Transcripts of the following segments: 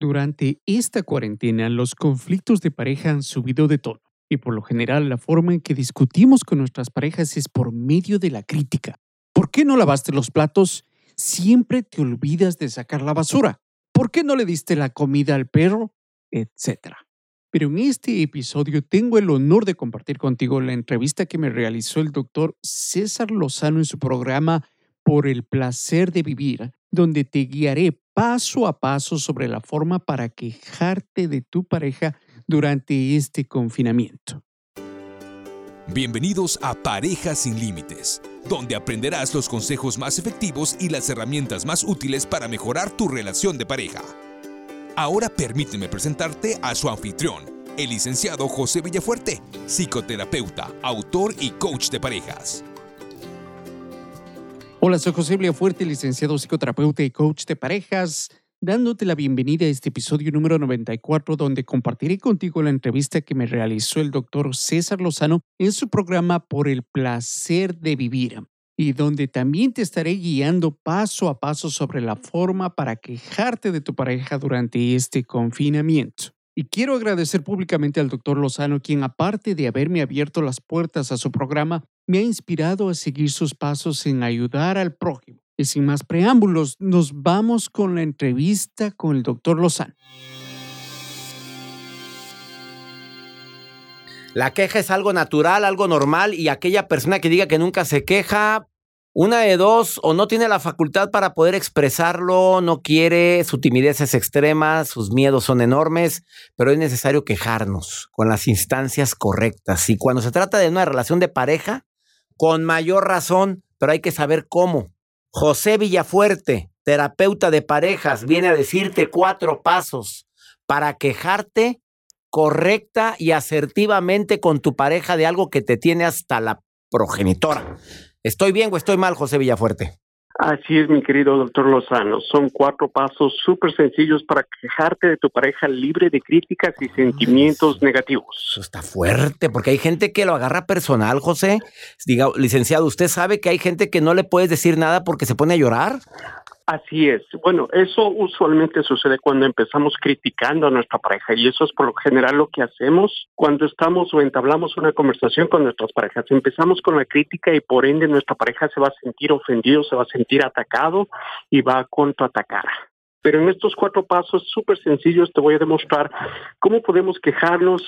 Durante esta cuarentena, los conflictos de pareja han subido de tono y por lo general la forma en que discutimos con nuestras parejas es por medio de la crítica. ¿Por qué no lavaste los platos? Siempre te olvidas de sacar la basura. ¿Por qué no le diste la comida al perro? Etcétera. Pero en este episodio tengo el honor de compartir contigo la entrevista que me realizó el doctor César Lozano en su programa Por el placer de vivir, donde te guiaré paso a paso sobre la forma para quejarte de tu pareja durante este confinamiento. Bienvenidos a Parejas sin Límites, donde aprenderás los consejos más efectivos y las herramientas más útiles para mejorar tu relación de pareja. Ahora permíteme presentarte a su anfitrión, el licenciado José Villafuerte, psicoterapeuta, autor y coach de parejas. Hola, soy José Villafuerte, licenciado psicoterapeuta y coach de parejas, dándote la bienvenida a este episodio número 94, donde compartiré contigo la entrevista que me realizó el doctor César Lozano en su programa Por el placer de vivir y donde también te estaré guiando paso a paso sobre la forma para quejarte de tu pareja durante este confinamiento. Y quiero agradecer públicamente al doctor Lozano, quien aparte de haberme abierto las puertas a su programa, me ha inspirado a seguir sus pasos en ayudar al prójimo. Y sin más preámbulos, nos vamos con la entrevista con el doctor Lozano. La queja es algo natural, algo normal y aquella persona que diga que nunca se queja, una de dos, o no tiene la facultad para poder expresarlo, no quiere, su timidez es extrema, sus miedos son enormes, pero es necesario quejarnos con las instancias correctas. Y cuando se trata de una relación de pareja, con mayor razón, pero hay que saber cómo. José Villafuerte, terapeuta de parejas, viene a decirte cuatro pasos para quejarte correcta y asertivamente con tu pareja de algo que te tiene hasta la progenitora. ¿Estoy bien o estoy mal, José Villafuerte? Así es, mi querido doctor Lozano. Son cuatro pasos súper sencillos para quejarte de tu pareja libre de críticas y sentimientos negativos. Eso está fuerte, porque hay gente que lo agarra personal, José. Diga, licenciado, ¿usted sabe que hay gente que no le puedes decir nada porque se pone a llorar? Así es. Bueno, eso usualmente sucede cuando empezamos criticando a nuestra pareja y eso es por lo general lo que hacemos cuando estamos o entablamos una conversación con nuestras parejas. Empezamos con la crítica y por ende nuestra pareja se va a sentir ofendido, se va a sentir atacado y va a contraatacar. Pero en estos cuatro pasos súper sencillos te voy a demostrar cómo podemos quejarnos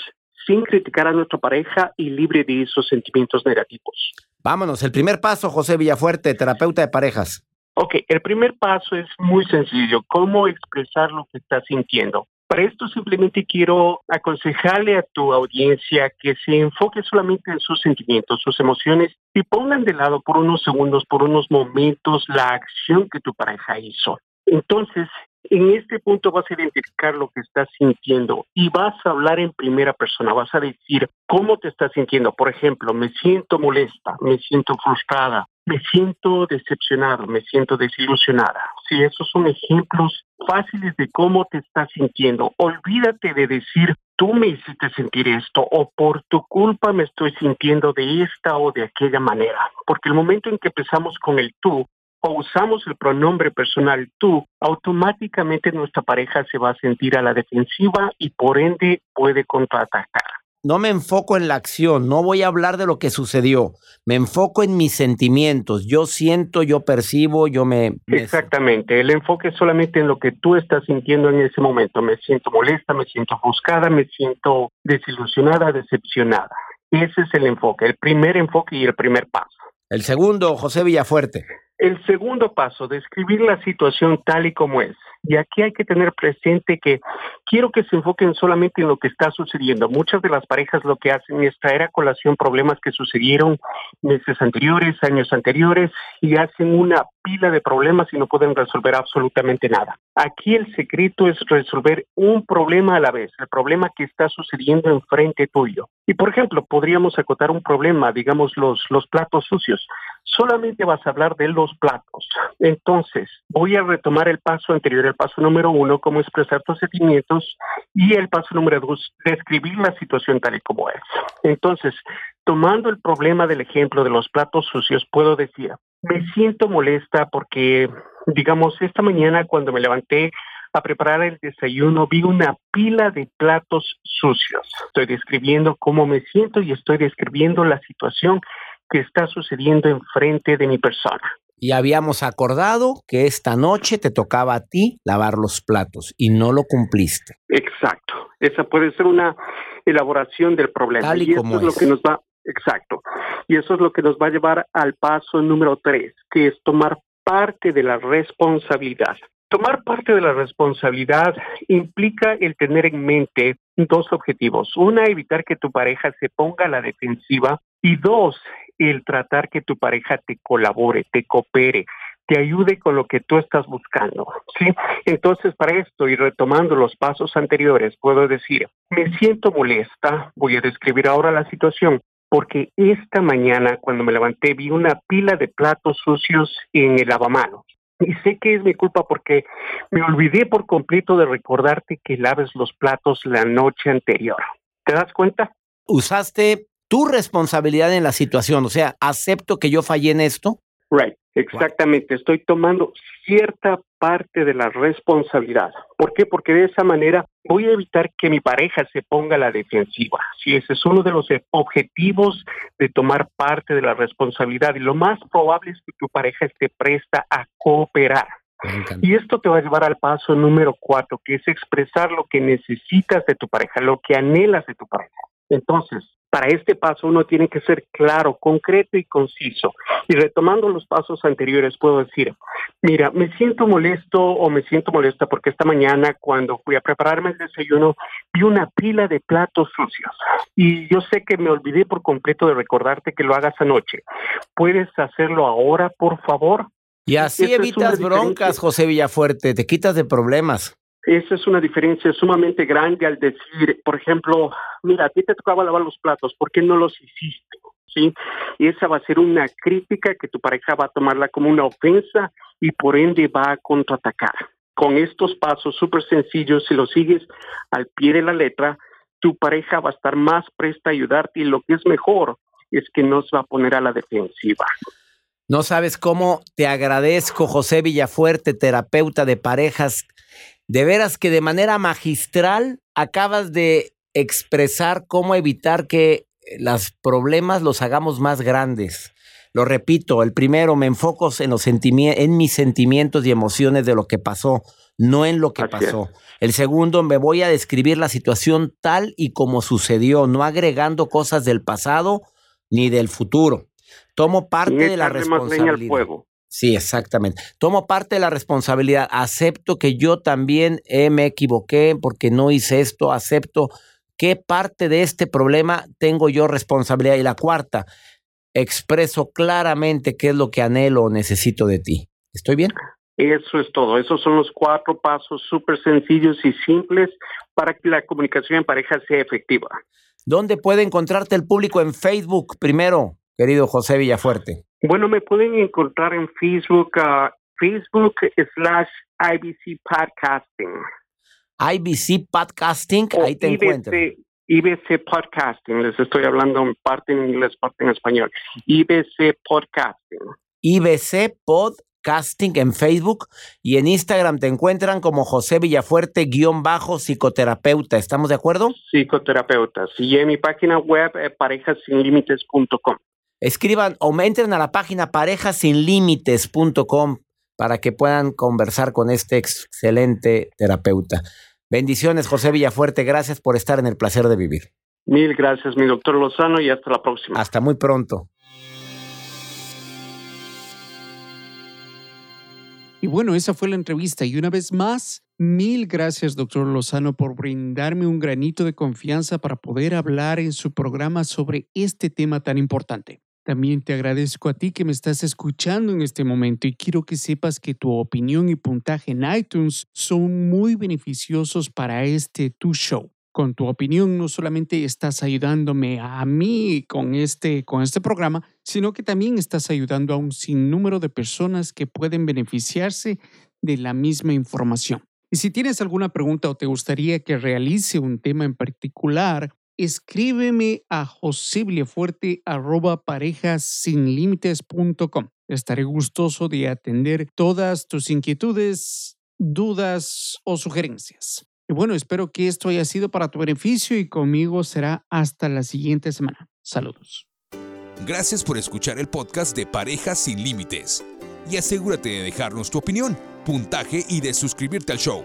sin criticar a nuestra pareja y libre de esos sentimientos negativos. Vámonos, el primer paso, José Villafuerte, terapeuta de parejas. Ok, el primer paso es muy sencillo, cómo expresar lo que estás sintiendo. Para esto simplemente quiero aconsejarle a tu audiencia que se enfoque solamente en sus sentimientos, sus emociones y pongan de lado por unos segundos, por unos momentos la acción que tu pareja hizo. Entonces, en este punto vas a identificar lo que estás sintiendo y vas a hablar en primera persona, vas a decir cómo te estás sintiendo. Por ejemplo, me siento molesta, me siento frustrada, me siento decepcionado, me siento desilusionada. Si esos son ejemplos fáciles de cómo te estás sintiendo. Olvídate de decir, tú me hiciste sentir esto o por tu culpa me estoy sintiendo de esta o de aquella manera. Porque el momento en que empezamos con el tú o usamos el pronombre personal tú, automáticamente nuestra pareja se va a sentir a la defensiva y por ende puede contraatacar no me enfoco en la acción, no voy a hablar de lo que sucedió, me enfoco en mis sentimientos, yo siento, yo percibo, yo me... Exactamente, el enfoque es solamente en lo que tú estás sintiendo en ese momento, me siento molesta, me siento buscada, me siento desilusionada, decepcionada. Ese es el enfoque, el primer enfoque y el primer paso. El segundo, José Villafuerte. El segundo paso, describir la situación tal y como es. Y aquí hay que tener presente que quiero que se enfoquen solamente en lo que está sucediendo. Muchas de las parejas lo que hacen es traer a colación problemas que sucedieron meses anteriores, años anteriores, y hacen una pila de problemas y no pueden resolver absolutamente nada. Aquí el secreto es resolver un problema a la vez, el problema que está sucediendo enfrente tuyo. Y por ejemplo, podríamos acotar un problema, digamos los, los platos sucios. Solamente vas a hablar de los platos. Entonces, voy a retomar el paso anterior el paso número uno, cómo expresar tus sentimientos, y el paso número dos, describir la situación tal y como es. Entonces, tomando el problema del ejemplo de los platos sucios, puedo decir, me siento molesta porque, digamos, esta mañana cuando me levanté, a preparar el desayuno, vi una pila de platos sucios. Estoy describiendo cómo me siento y estoy describiendo la situación que está sucediendo enfrente de mi persona. Y habíamos acordado que esta noche te tocaba a ti lavar los platos y no lo cumpliste. Exacto. Esa puede ser una elaboración del problema. Tal y, como es lo que nos va, exacto. Y eso es lo que nos va a llevar al paso número tres, que es tomar parte de la responsabilidad. Tomar parte de la responsabilidad implica el tener en mente dos objetivos. Una, evitar que tu pareja se ponga a la defensiva y dos, el tratar que tu pareja te colabore, te coopere, te ayude con lo que tú estás buscando. ¿sí? Entonces, para esto y retomando los pasos anteriores, puedo decir, me siento molesta, voy a describir ahora la situación, porque esta mañana cuando me levanté vi una pila de platos sucios en el lavamanos. Y sé que es mi culpa porque me olvidé por completo de recordarte que laves los platos la noche anterior. ¿Te das cuenta? Usaste tu responsabilidad en la situación, o sea, acepto que yo fallé en esto. Right. Exactamente, estoy tomando cierta parte de la responsabilidad. ¿Por qué? Porque de esa manera voy a evitar que mi pareja se ponga a la defensiva. Si ese es uno de los objetivos de tomar parte de la responsabilidad y lo más probable es que tu pareja esté presta a cooperar. Y esto te va a llevar al paso número cuatro, que es expresar lo que necesitas de tu pareja, lo que anhelas de tu pareja. Entonces, para este paso uno tiene que ser claro, concreto y conciso. Y retomando los pasos anteriores, puedo decir, mira, me siento molesto o me siento molesta porque esta mañana cuando fui a prepararme el desayuno vi una pila de platos sucios. Y yo sé que me olvidé por completo de recordarte que lo hagas anoche. ¿Puedes hacerlo ahora, por favor? Y así evitas broncas, José Villafuerte, te quitas de problemas. Esa es una diferencia sumamente grande al decir, por ejemplo, mira, a ti te tocaba lavar los platos, ¿por qué no los hiciste? ¿Sí? Y esa va a ser una crítica que tu pareja va a tomarla como una ofensa y por ende va a contraatacar. Con estos pasos súper sencillos, si los sigues al pie de la letra, tu pareja va a estar más presta a ayudarte y lo que es mejor es que no se va a poner a la defensiva. No sabes cómo te agradezco, José Villafuerte, terapeuta de parejas, de veras que de manera magistral acabas de expresar cómo evitar que los problemas los hagamos más grandes. Lo repito, el primero, me enfoco en, los en mis sentimientos y emociones de lo que pasó, no en lo que pasó. El segundo, me voy a describir la situación tal y como sucedió, no agregando cosas del pasado ni del futuro. Tomo parte de la responsabilidad. Sí, exactamente. Tomo parte de la responsabilidad. Acepto que yo también me equivoqué porque no hice esto. Acepto qué parte de este problema tengo yo responsabilidad. Y la cuarta, expreso claramente qué es lo que anhelo o necesito de ti. ¿Estoy bien? Eso es todo. Esos son los cuatro pasos súper sencillos y simples para que la comunicación en pareja sea efectiva. ¿Dónde puede encontrarte el público en Facebook primero, querido José Villafuerte? Bueno, me pueden encontrar en Facebook, uh, Facebook slash IBC Podcasting. IBC Podcasting, ahí te encuentro. IBC Podcasting, les estoy hablando en parte en inglés, parte en español. IBC Podcasting. IBC Podcasting en Facebook y en Instagram te encuentran como José Villafuerte guion bajo psicoterapeuta. ¿Estamos de acuerdo? Psicoterapeuta. Y en mi página web eh, parejasinlimites.com escriban o entren a la página parejasinlimites.com para que puedan conversar con este excelente terapeuta. Bendiciones, José Villafuerte. Gracias por estar en el placer de vivir. Mil gracias, mi doctor Lozano, y hasta la próxima. Hasta muy pronto. Y bueno, esa fue la entrevista. Y una vez más, mil gracias, doctor Lozano, por brindarme un granito de confianza para poder hablar en su programa sobre este tema tan importante. También te agradezco a ti que me estás escuchando en este momento y quiero que sepas que tu opinión y puntaje en iTunes son muy beneficiosos para este tu show. Con tu opinión no solamente estás ayudándome a mí con este, con este programa, sino que también estás ayudando a un sinnúmero de personas que pueden beneficiarse de la misma información. Y si tienes alguna pregunta o te gustaría que realice un tema en particular, escríbeme a parejasinlimites.com. Estaré gustoso de atender todas tus inquietudes dudas o sugerencias. Y bueno, espero que esto haya sido para tu beneficio y conmigo será hasta la siguiente semana. Saludos. Gracias por escuchar el podcast de Parejas sin Límites. Y asegúrate de dejarnos tu opinión, puntaje y de suscribirte al show.